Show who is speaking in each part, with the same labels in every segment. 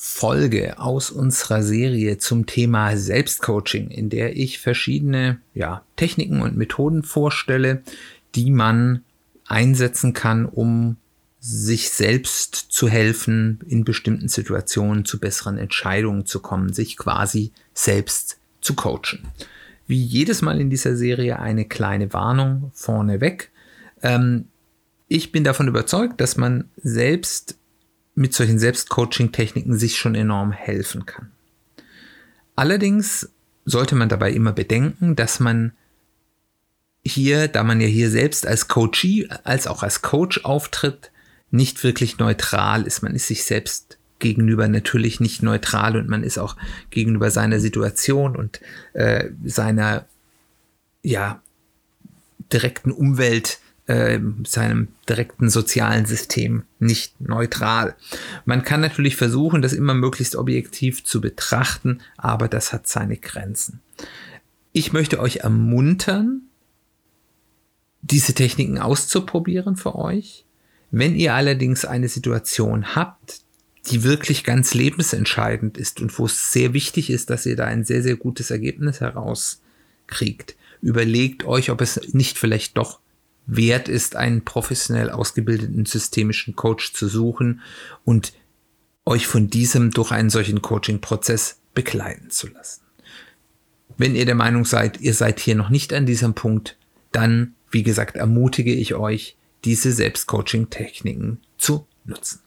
Speaker 1: Folge aus unserer Serie zum Thema Selbstcoaching, in der ich verschiedene ja, Techniken und Methoden vorstelle, die man einsetzen kann, um sich selbst zu helfen, in bestimmten Situationen zu besseren Entscheidungen zu kommen, sich quasi selbst zu coachen. Wie jedes Mal in dieser Serie eine kleine Warnung vorneweg. Ähm, ich bin davon überzeugt, dass man selbst mit solchen Selbstcoaching-Techniken sich schon enorm helfen kann. Allerdings sollte man dabei immer bedenken, dass man hier, da man ja hier selbst als Coachee, als auch als Coach auftritt, nicht wirklich neutral ist. Man ist sich selbst gegenüber natürlich nicht neutral und man ist auch gegenüber seiner Situation und äh, seiner ja direkten Umwelt äh, seinem direkten sozialen System nicht neutral. Man kann natürlich versuchen, das immer möglichst objektiv zu betrachten, aber das hat seine Grenzen. Ich möchte euch ermuntern, diese Techniken auszuprobieren für euch. Wenn ihr allerdings eine Situation habt, die wirklich ganz lebensentscheidend ist und wo es sehr wichtig ist, dass ihr da ein sehr, sehr gutes Ergebnis herauskriegt, überlegt euch, ob es nicht vielleicht doch wert ist, einen professionell ausgebildeten systemischen Coach zu suchen und euch von diesem durch einen solchen Coaching-Prozess begleiten zu lassen. Wenn ihr der Meinung seid, ihr seid hier noch nicht an diesem Punkt, dann, wie gesagt, ermutige ich euch, diese Selbstcoaching-Techniken zu nutzen.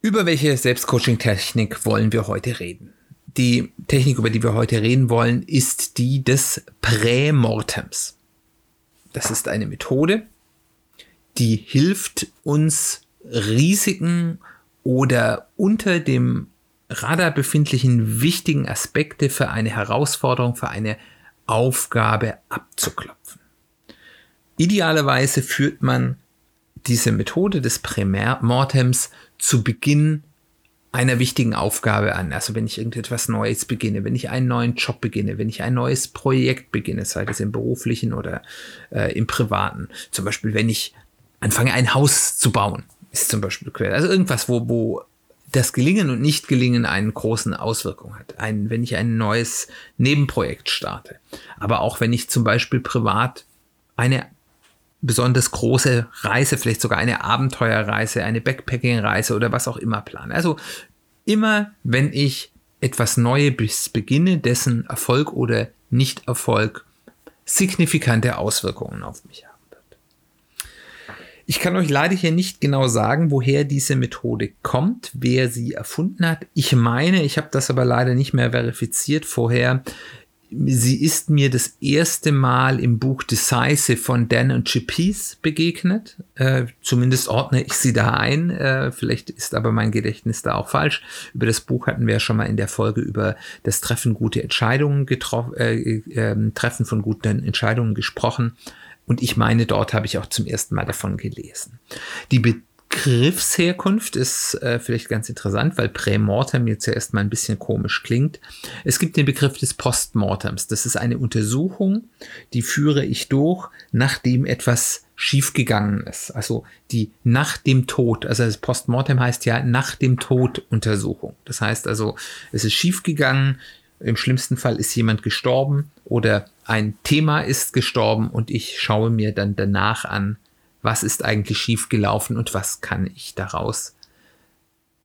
Speaker 1: Über welche Selbstcoaching-Technik wollen wir heute reden? Die Technik, über die wir heute reden wollen, ist die des Prämortems. Das ist eine Methode, die hilft uns Risiken oder unter dem Radar befindlichen wichtigen Aspekte für eine Herausforderung, für eine Aufgabe abzuklopfen. Idealerweise führt man diese Methode des Prämortems zu Beginn einer wichtigen Aufgabe an. Also wenn ich irgendetwas Neues beginne, wenn ich einen neuen Job beginne, wenn ich ein neues Projekt beginne, sei das im beruflichen oder äh, im privaten. Zum Beispiel, wenn ich anfange, ein Haus zu bauen, ist zum Beispiel quer. Also irgendwas, wo, wo das Gelingen und Nicht-Gelingen einen großen Auswirkung hat. Ein, wenn ich ein neues Nebenprojekt starte. Aber auch wenn ich zum Beispiel privat eine besonders große Reise, vielleicht sogar eine Abenteuerreise, eine Backpacking-Reise oder was auch immer plane. Also immer, wenn ich etwas Neues beginne, dessen Erfolg oder Nicht-Erfolg signifikante Auswirkungen auf mich haben wird. Ich kann euch leider hier nicht genau sagen, woher diese Methode kommt, wer sie erfunden hat. Ich meine, ich habe das aber leider nicht mehr verifiziert vorher, Sie ist mir das erste Mal im Buch Decisive von Dan und Chip begegnet. Äh, zumindest ordne ich sie da ein. Äh, vielleicht ist aber mein Gedächtnis da auch falsch. Über das Buch hatten wir ja schon mal in der Folge über das Treffen gute Entscheidungen getroffen, äh, äh, Treffen von guten Entscheidungen gesprochen. Und ich meine, dort habe ich auch zum ersten Mal davon gelesen. Die Be Begriffsherkunft ist äh, vielleicht ganz interessant, weil Prämortem jetzt ja erstmal ein bisschen komisch klingt. Es gibt den Begriff des Postmortems. Das ist eine Untersuchung, die führe ich durch, nachdem etwas schiefgegangen ist. Also die nach dem Tod, also das Postmortem heißt ja nach dem Tod Untersuchung. Das heißt also, es ist schiefgegangen, im schlimmsten Fall ist jemand gestorben oder ein Thema ist gestorben und ich schaue mir dann danach an, was ist eigentlich schiefgelaufen und was kann ich daraus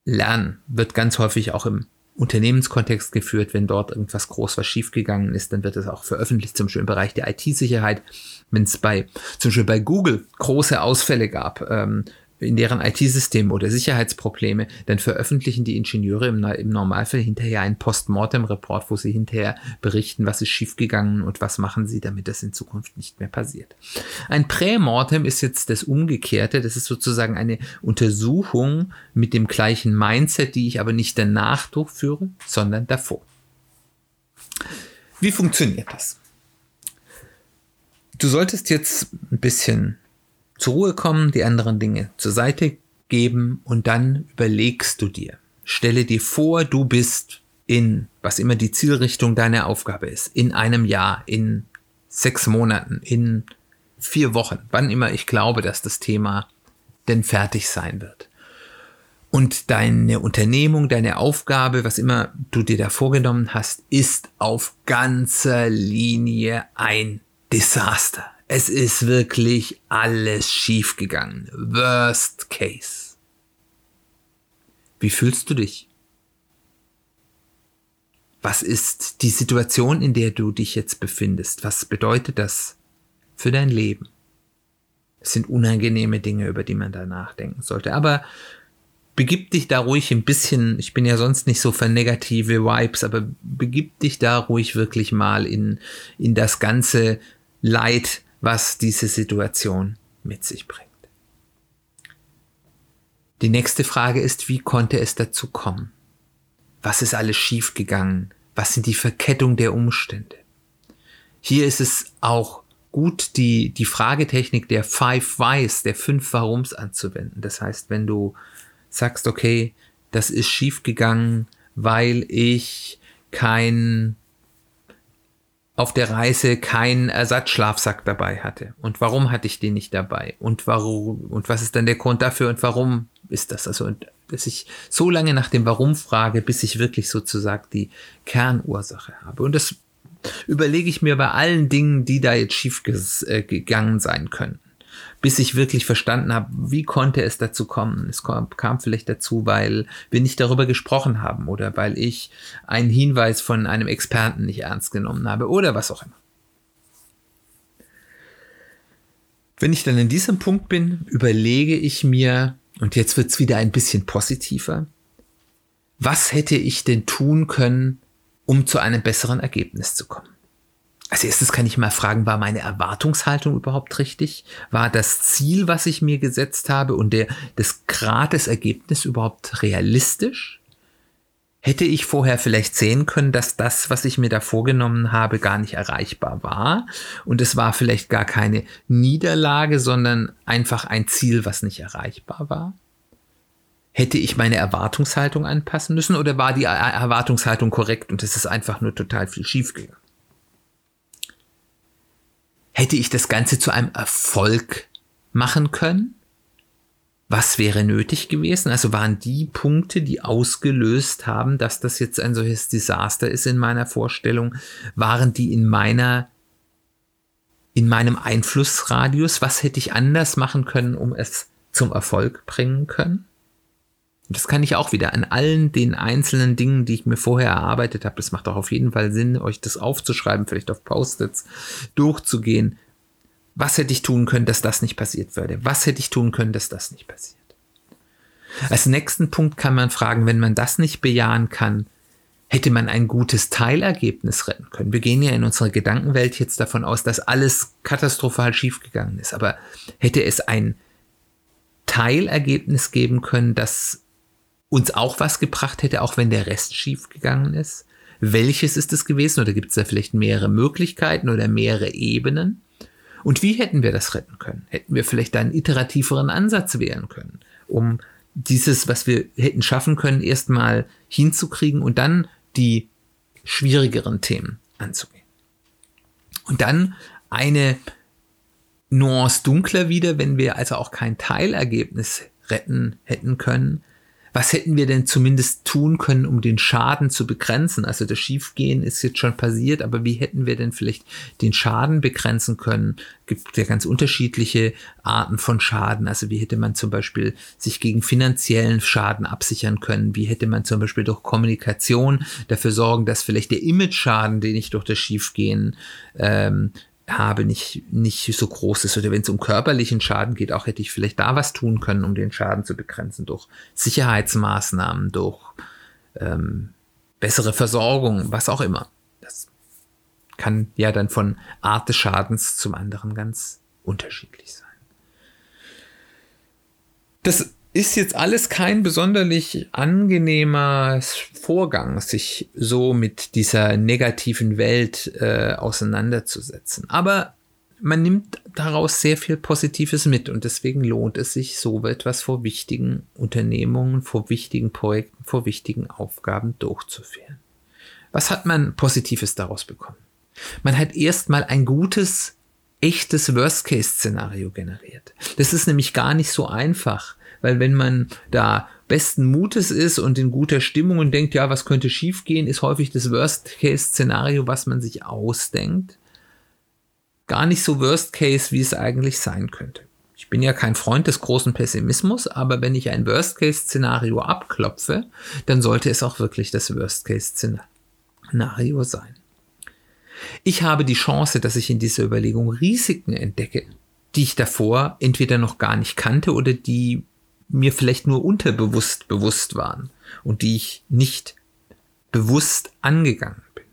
Speaker 1: lernen. Wird ganz häufig auch im Unternehmenskontext geführt, wenn dort irgendwas groß was schiefgegangen ist, dann wird es auch veröffentlicht, zum Beispiel im Bereich der IT-Sicherheit. Wenn es bei, zum Beispiel bei Google große Ausfälle gab, ähm, in deren IT-System oder Sicherheitsprobleme, dann veröffentlichen die Ingenieure im, im Normalfall hinterher einen Postmortem-Report, wo sie hinterher berichten, was ist schiefgegangen und was machen sie, damit das in Zukunft nicht mehr passiert. Ein Prämortem ist jetzt das Umgekehrte. Das ist sozusagen eine Untersuchung mit dem gleichen Mindset, die ich aber nicht danach durchführe, sondern davor. Wie funktioniert das? Du solltest jetzt ein bisschen zur Ruhe kommen, die anderen Dinge zur Seite geben und dann überlegst du dir. Stelle dir vor, du bist in, was immer die Zielrichtung deiner Aufgabe ist, in einem Jahr, in sechs Monaten, in vier Wochen, wann immer ich glaube, dass das Thema denn fertig sein wird. Und deine Unternehmung, deine Aufgabe, was immer du dir da vorgenommen hast, ist auf ganzer Linie ein Desaster. Es ist wirklich alles schiefgegangen. Worst case. Wie fühlst du dich? Was ist die Situation, in der du dich jetzt befindest? Was bedeutet das für dein Leben? Es sind unangenehme Dinge, über die man da nachdenken sollte. Aber begib dich da ruhig ein bisschen, ich bin ja sonst nicht so für negative Vibes, aber begib dich da ruhig wirklich mal in, in das ganze Leid, was diese Situation mit sich bringt. Die nächste Frage ist, wie konnte es dazu kommen? Was ist alles schiefgegangen? Was sind die Verkettung der Umstände? Hier ist es auch gut, die, die Fragetechnik der Five Whys, der fünf Warums anzuwenden. Das heißt, wenn du sagst, okay, das ist schiefgegangen, weil ich kein auf der Reise keinen Ersatzschlafsack dabei hatte. Und warum hatte ich den nicht dabei? Und warum, und was ist dann der Grund dafür und warum ist das? Also, dass ich so lange nach dem Warum frage, bis ich wirklich sozusagen die Kernursache habe. Und das überlege ich mir bei allen Dingen, die da jetzt schief äh, gegangen sein können bis ich wirklich verstanden habe, wie konnte es dazu kommen. Es kam vielleicht dazu, weil wir nicht darüber gesprochen haben oder weil ich einen Hinweis von einem Experten nicht ernst genommen habe oder was auch immer. Wenn ich dann in diesem Punkt bin, überlege ich mir, und jetzt wird es wieder ein bisschen positiver, was hätte ich denn tun können, um zu einem besseren Ergebnis zu kommen? Als erstes kann ich mal fragen, war meine Erwartungshaltung überhaupt richtig? War das Ziel, was ich mir gesetzt habe und der, das Grad des Ergebnisses überhaupt realistisch? Hätte ich vorher vielleicht sehen können, dass das, was ich mir da vorgenommen habe, gar nicht erreichbar war? Und es war vielleicht gar keine Niederlage, sondern einfach ein Ziel, was nicht erreichbar war? Hätte ich meine Erwartungshaltung anpassen müssen oder war die Erwartungshaltung korrekt und es ist einfach nur total viel schiefgegangen? Hätte ich das Ganze zu einem Erfolg machen können? Was wäre nötig gewesen? Also waren die Punkte, die ausgelöst haben, dass das jetzt ein solches Desaster ist in meiner Vorstellung, waren die in meiner in meinem Einflussradius? Was hätte ich anders machen können, um es zum Erfolg bringen können? Das kann ich auch wieder an allen den einzelnen Dingen, die ich mir vorher erarbeitet habe. Das macht auch auf jeden Fall Sinn, euch das aufzuschreiben, vielleicht auf Post-its durchzugehen. Was hätte ich tun können, dass das nicht passiert würde? Was hätte ich tun können, dass das nicht passiert? Als nächsten Punkt kann man fragen, wenn man das nicht bejahen kann, hätte man ein gutes Teilergebnis retten können. Wir gehen ja in unserer Gedankenwelt jetzt davon aus, dass alles katastrophal schiefgegangen ist. Aber hätte es ein Teilergebnis geben können, das uns auch was gebracht hätte, auch wenn der Rest schief gegangen ist? Welches ist es gewesen? Oder gibt es da vielleicht mehrere Möglichkeiten oder mehrere Ebenen? Und wie hätten wir das retten können? Hätten wir vielleicht einen iterativeren Ansatz wählen können, um dieses, was wir hätten schaffen können, erstmal hinzukriegen und dann die schwierigeren Themen anzugehen. Und dann eine Nuance dunkler wieder, wenn wir also auch kein Teilergebnis retten hätten können, was hätten wir denn zumindest tun können, um den Schaden zu begrenzen? Also das Schiefgehen ist jetzt schon passiert, aber wie hätten wir denn vielleicht den Schaden begrenzen können? Gibt ja ganz unterschiedliche Arten von Schaden. Also wie hätte man zum Beispiel sich gegen finanziellen Schaden absichern können? Wie hätte man zum Beispiel durch Kommunikation dafür sorgen, dass vielleicht der Image-Schaden, den ich durch das Schiefgehen ähm, habe, nicht, nicht so groß ist. Oder wenn es um körperlichen Schaden geht, auch hätte ich vielleicht da was tun können, um den Schaden zu begrenzen, durch Sicherheitsmaßnahmen, durch ähm, bessere Versorgung, was auch immer. Das kann ja dann von Art des Schadens zum anderen ganz unterschiedlich sein. Das ist jetzt alles kein besonderlich angenehmer Vorgang, sich so mit dieser negativen Welt äh, auseinanderzusetzen. Aber man nimmt daraus sehr viel Positives mit und deswegen lohnt es sich, so etwas vor wichtigen Unternehmungen, vor wichtigen Projekten, vor wichtigen Aufgaben durchzuführen. Was hat man Positives daraus bekommen? Man hat erstmal ein gutes, echtes Worst-Case-Szenario generiert. Das ist nämlich gar nicht so einfach weil wenn man da besten Mutes ist und in guter Stimmung und denkt, ja, was könnte schiefgehen, ist häufig das Worst-Case-Szenario, was man sich ausdenkt, gar nicht so Worst-Case, wie es eigentlich sein könnte. Ich bin ja kein Freund des großen Pessimismus, aber wenn ich ein Worst-Case-Szenario abklopfe, dann sollte es auch wirklich das Worst-Case-Szenario sein. Ich habe die Chance, dass ich in dieser Überlegung Risiken entdecke, die ich davor entweder noch gar nicht kannte oder die mir vielleicht nur unterbewusst bewusst waren und die ich nicht bewusst angegangen bin.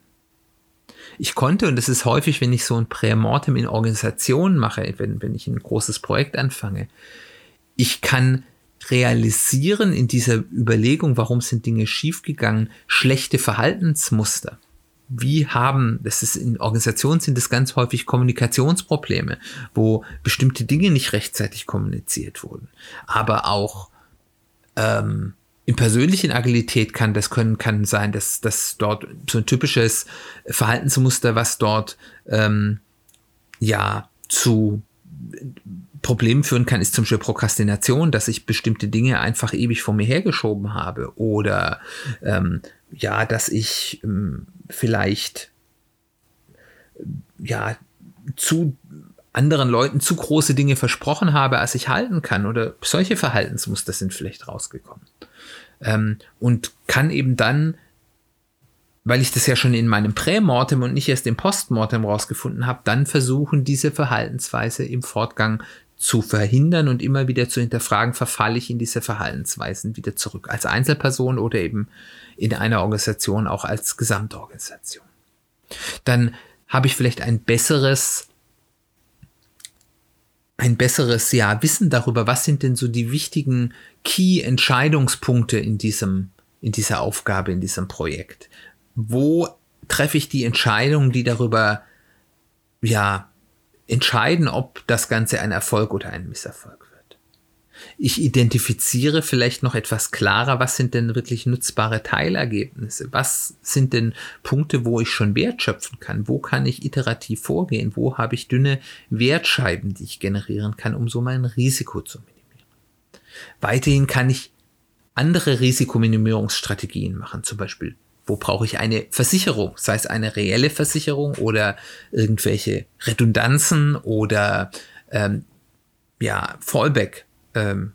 Speaker 1: Ich konnte, und das ist häufig, wenn ich so ein Prämortem in Organisationen mache, wenn, wenn ich ein großes Projekt anfange, ich kann realisieren in dieser Überlegung, warum sind Dinge schiefgegangen, schlechte Verhaltensmuster. Wie haben, das ist in Organisationen sind das ganz häufig Kommunikationsprobleme, wo bestimmte Dinge nicht rechtzeitig kommuniziert wurden. Aber auch ähm, in persönlichen Agilität kann das können kann sein, dass dass dort so ein typisches Verhaltensmuster, was dort ähm, ja zu Problemen führen kann, ist zum Beispiel Prokrastination, dass ich bestimmte Dinge einfach ewig vor mir hergeschoben habe oder ähm, ja, dass ich ähm, vielleicht ja zu anderen Leuten zu große Dinge versprochen habe, als ich halten kann. Oder solche Verhaltensmuster sind vielleicht rausgekommen. Ähm, und kann eben dann weil ich das ja schon in meinem Prämortem und nicht erst im Postmortem rausgefunden habe, dann versuchen, diese Verhaltensweise im Fortgang zu verhindern und immer wieder zu hinterfragen, verfalle ich in diese Verhaltensweisen wieder zurück, als Einzelperson oder eben in einer Organisation auch als Gesamtorganisation. Dann habe ich vielleicht ein besseres ein besseres ja, Wissen darüber, was sind denn so die wichtigen Key-Entscheidungspunkte in diesem, in dieser Aufgabe, in diesem Projekt. Wo treffe ich die Entscheidungen, die darüber ja, entscheiden, ob das Ganze ein Erfolg oder ein Misserfolg wird. Ich identifiziere vielleicht noch etwas klarer, was sind denn wirklich nutzbare Teilergebnisse? Was sind denn Punkte, wo ich schon Wert schöpfen kann? Wo kann ich iterativ vorgehen? Wo habe ich dünne Wertscheiben, die ich generieren kann, um so mein Risiko zu minimieren? Weiterhin kann ich andere Risikominimierungsstrategien machen, zum Beispiel wo brauche ich eine Versicherung, sei es eine reelle Versicherung oder irgendwelche Redundanzen oder ähm, ja, Fallback. Ähm.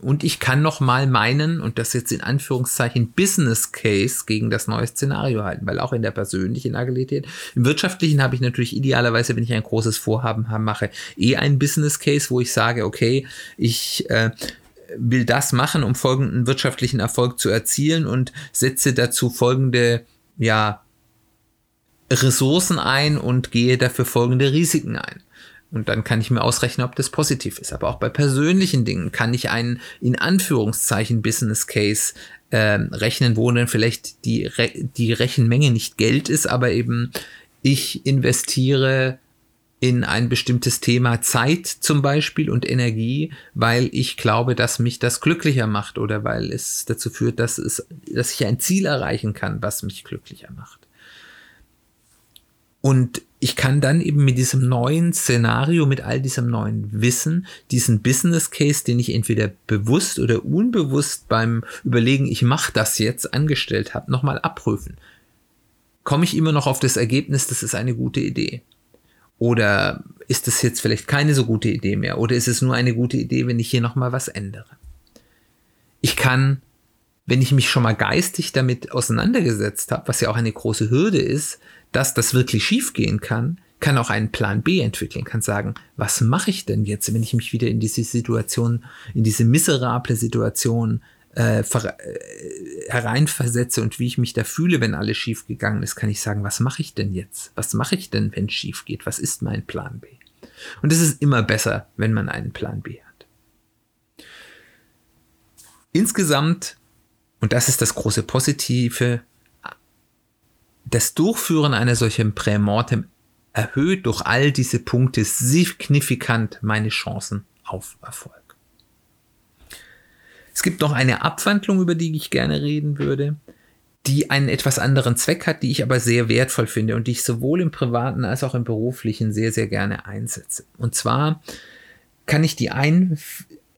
Speaker 1: Und ich kann noch mal meinen, und das jetzt in Anführungszeichen, Business Case gegen das neue Szenario halten, weil auch in der persönlichen Agilität, im wirtschaftlichen habe ich natürlich idealerweise, wenn ich ein großes Vorhaben habe, mache, eh ein Business Case, wo ich sage, okay, ich äh, will das machen, um folgenden wirtschaftlichen Erfolg zu erzielen und setze dazu folgende, ja, Ressourcen ein und gehe dafür folgende Risiken ein. Und dann kann ich mir ausrechnen, ob das positiv ist. Aber auch bei persönlichen Dingen kann ich einen in Anführungszeichen Business Case äh, rechnen, wo dann vielleicht die, Re die Rechenmenge nicht Geld ist, aber eben ich investiere in ein bestimmtes Thema Zeit zum Beispiel und Energie, weil ich glaube, dass mich das glücklicher macht oder weil es dazu führt, dass, es, dass ich ein Ziel erreichen kann, was mich glücklicher macht. Und ich kann dann eben mit diesem neuen Szenario, mit all diesem neuen Wissen, diesen Business Case, den ich entweder bewusst oder unbewusst beim Überlegen, ich mache das jetzt, angestellt habe, nochmal abprüfen. Komme ich immer noch auf das Ergebnis, das ist eine gute Idee? Oder ist es jetzt vielleicht keine so gute Idee mehr? Oder ist es nur eine gute Idee, wenn ich hier nochmal was ändere? Ich kann, wenn ich mich schon mal geistig damit auseinandergesetzt habe, was ja auch eine große Hürde ist, dass das wirklich schiefgehen kann, kann auch einen Plan B entwickeln, kann sagen, was mache ich denn jetzt, wenn ich mich wieder in diese Situation, in diese miserable Situation äh, äh, hereinversetze und wie ich mich da fühle, wenn alles schief gegangen ist, kann ich sagen, was mache ich denn jetzt? Was mache ich denn, wenn es schief geht? Was ist mein Plan B? Und es ist immer besser, wenn man einen Plan B hat. Insgesamt, und das ist das große Positive, das Durchführen einer solchen Prämortem erhöht durch all diese Punkte signifikant meine Chancen auf Erfolg. Es gibt noch eine Abwandlung, über die ich gerne reden würde, die einen etwas anderen Zweck hat, die ich aber sehr wertvoll finde und die ich sowohl im privaten als auch im beruflichen sehr, sehr gerne einsetze. Und zwar kann ich die ein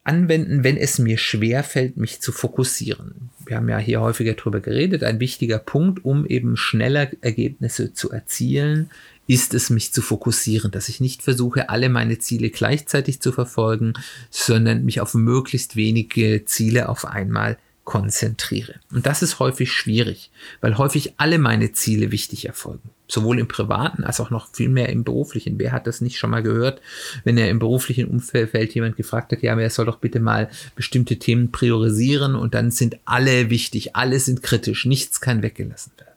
Speaker 1: anwenden, wenn es mir schwer fällt, mich zu fokussieren. Wir haben ja hier häufiger darüber geredet. Ein wichtiger Punkt, um eben schneller Ergebnisse zu erzielen, ist es, mich zu fokussieren, dass ich nicht versuche, alle meine Ziele gleichzeitig zu verfolgen, sondern mich auf möglichst wenige Ziele auf einmal konzentriere. Und das ist häufig schwierig, weil häufig alle meine Ziele wichtig erfolgen. Sowohl im privaten als auch noch viel mehr im beruflichen. Wer hat das nicht schon mal gehört, wenn er im beruflichen Umfeld jemand gefragt hat, ja, aber er soll doch bitte mal bestimmte Themen priorisieren und dann sind alle wichtig, alle sind kritisch, nichts kann weggelassen werden.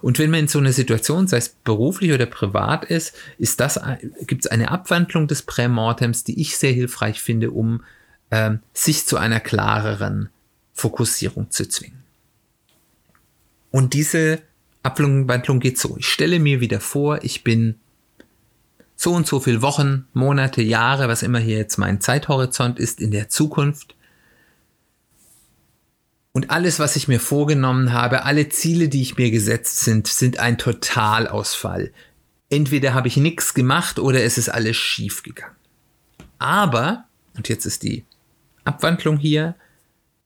Speaker 1: Und wenn man in so einer Situation, sei es beruflich oder privat ist, ist das, gibt es eine Abwandlung des Prämortems, die ich sehr hilfreich finde, um ähm, sich zu einer klareren Fokussierung zu zwingen. Und diese Abwandlung geht so. Ich stelle mir wieder vor, ich bin so und so viele Wochen, Monate, Jahre, was immer hier jetzt mein Zeithorizont ist, in der Zukunft und alles, was ich mir vorgenommen habe, alle Ziele, die ich mir gesetzt sind, sind ein Totalausfall. Entweder habe ich nichts gemacht oder es ist alles schief gegangen. Aber, und jetzt ist die Abwandlung hier,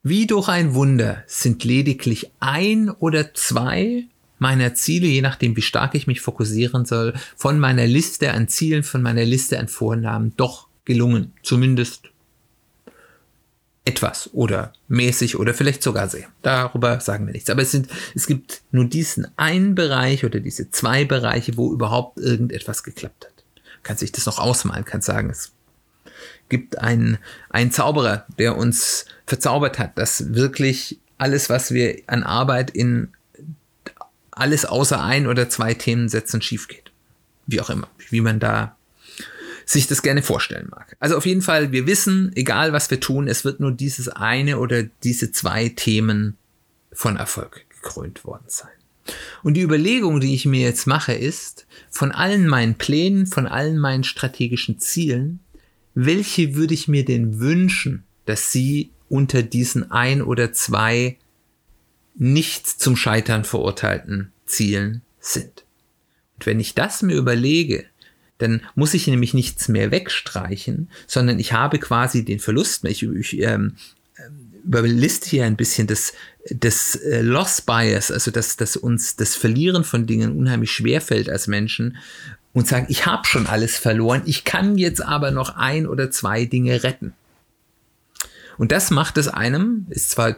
Speaker 1: wie durch ein Wunder sind lediglich ein oder zwei meiner Ziele, je nachdem wie stark ich mich fokussieren soll, von meiner Liste an Zielen, von meiner Liste an Vornamen doch gelungen. Zumindest etwas oder mäßig oder vielleicht sogar sehr. Darüber sagen wir nichts. Aber es sind, es gibt nur diesen einen Bereich oder diese zwei Bereiche, wo überhaupt irgendetwas geklappt hat. Kann sich das noch ausmalen, kann sagen, es gibt einen, einen Zauberer, der uns verzaubert hat, dass wirklich alles, was wir an Arbeit in alles außer ein oder zwei Themensätzen schief geht. Wie auch immer, wie man da sich das gerne vorstellen mag. Also auf jeden Fall, wir wissen, egal was wir tun, es wird nur dieses eine oder diese zwei Themen von Erfolg gekrönt worden sein. Und die Überlegung, die ich mir jetzt mache, ist, von allen meinen Plänen, von allen meinen strategischen Zielen, welche würde ich mir denn wünschen, dass sie unter diesen ein oder zwei nicht zum Scheitern verurteilten Zielen sind. Und wenn ich das mir überlege, dann muss ich nämlich nichts mehr wegstreichen, sondern ich habe quasi den Verlust. Ich, ich ähm, überliste hier ein bisschen das, das äh, Loss Bias, also dass, dass uns das Verlieren von Dingen unheimlich schwer fällt als Menschen und sagen, ich habe schon alles verloren, ich kann jetzt aber noch ein oder zwei Dinge retten. Und das macht es einem, ist zwar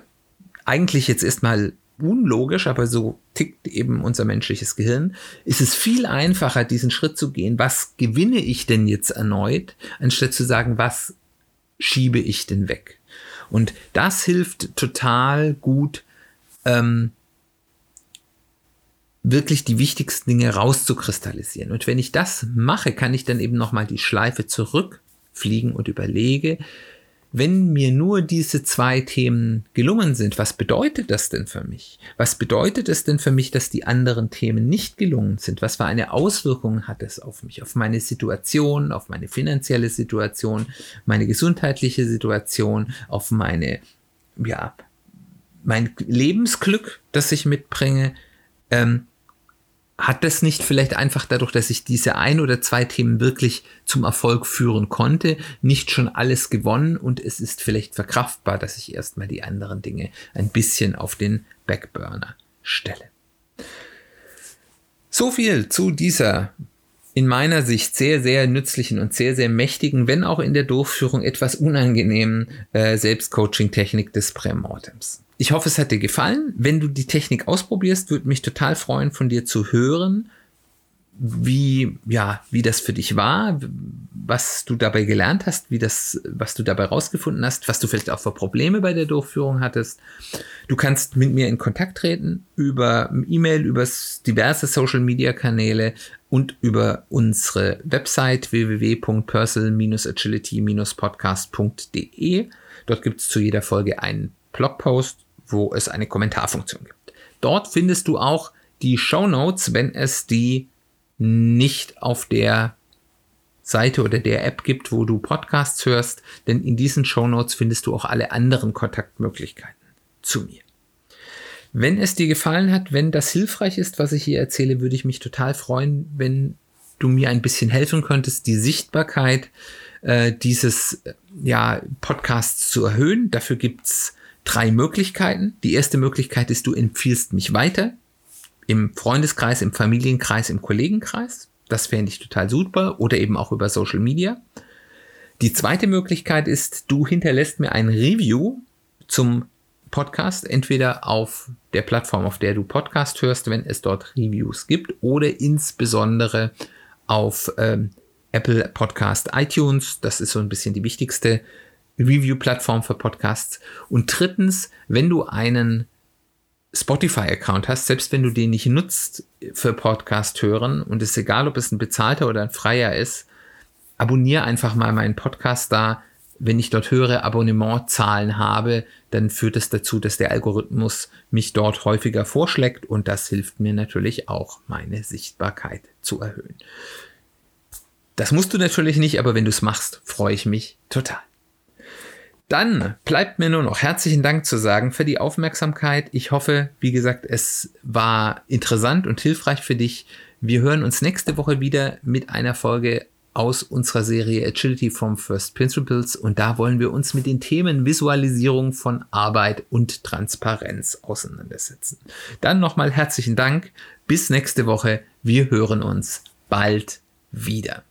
Speaker 1: eigentlich jetzt erstmal unlogisch, aber so tickt eben unser menschliches Gehirn, ist es viel einfacher, diesen Schritt zu gehen. Was gewinne ich denn jetzt erneut, anstatt zu sagen, was schiebe ich denn weg? Und das hilft total gut, ähm, wirklich die wichtigsten Dinge rauszukristallisieren. Und wenn ich das mache, kann ich dann eben nochmal die Schleife zurückfliegen und überlege, wenn mir nur diese zwei Themen gelungen sind, was bedeutet das denn für mich? Was bedeutet es denn für mich, dass die anderen Themen nicht gelungen sind? Was für eine Auswirkung hat es auf mich, auf meine Situation, auf meine finanzielle Situation, meine gesundheitliche Situation, auf meine, ja, mein Lebensglück, das ich mitbringe? Ähm, hat das nicht vielleicht einfach dadurch, dass ich diese ein oder zwei Themen wirklich zum Erfolg führen konnte, nicht schon alles gewonnen und es ist vielleicht verkraftbar, dass ich erstmal die anderen Dinge ein bisschen auf den Backburner stelle. So viel zu dieser in meiner Sicht sehr, sehr nützlichen und sehr, sehr mächtigen, wenn auch in der Durchführung etwas unangenehmen äh, Selbstcoaching-Technik des Prämortems. Ich hoffe, es hat dir gefallen. Wenn du die Technik ausprobierst, würde mich total freuen, von dir zu hören, wie, ja, wie das für dich war, was du dabei gelernt hast, wie das, was du dabei rausgefunden hast, was du vielleicht auch für Probleme bei der Durchführung hattest. Du kannst mit mir in Kontakt treten über E-Mail, über diverse Social Media Kanäle und über unsere Website www.personal-agility-podcast.de. Dort gibt es zu jeder Folge einen Blogpost, wo es eine Kommentarfunktion gibt. Dort findest du auch die Show Notes, wenn es die nicht auf der Seite oder der App gibt, wo du Podcasts hörst, denn in diesen Show Notes findest du auch alle anderen Kontaktmöglichkeiten zu mir. Wenn es dir gefallen hat, wenn das hilfreich ist, was ich hier erzähle, würde ich mich total freuen, wenn du mir ein bisschen helfen könntest, die Sichtbarkeit äh, dieses ja, Podcasts zu erhöhen. Dafür gibt's drei Möglichkeiten. Die erste Möglichkeit ist, du empfiehlst mich weiter im Freundeskreis, im Familienkreis, im Kollegenkreis. Das fände ich total super. Oder eben auch über Social Media. Die zweite Möglichkeit ist, du hinterlässt mir ein Review zum Podcast, entweder auf der Plattform, auf der du Podcast hörst, wenn es dort Reviews gibt, oder insbesondere auf ähm, Apple Podcast iTunes. Das ist so ein bisschen die wichtigste Review-Plattform für Podcasts. Und drittens, wenn du einen Spotify-Account hast, selbst wenn du den nicht nutzt für Podcast hören und es ist egal, ob es ein bezahlter oder ein freier ist, abonniere einfach mal meinen Podcast da. Wenn ich dort höhere Abonnementzahlen habe, dann führt es das dazu, dass der Algorithmus mich dort häufiger vorschlägt und das hilft mir natürlich auch, meine Sichtbarkeit zu erhöhen. Das musst du natürlich nicht, aber wenn du es machst, freue ich mich total. Dann bleibt mir nur noch herzlichen Dank zu sagen für die Aufmerksamkeit. Ich hoffe, wie gesagt, es war interessant und hilfreich für dich. Wir hören uns nächste Woche wieder mit einer Folge aus unserer Serie Agility from First Principles und da wollen wir uns mit den Themen Visualisierung von Arbeit und Transparenz auseinandersetzen. Dann nochmal herzlichen Dank. Bis nächste Woche. Wir hören uns bald wieder.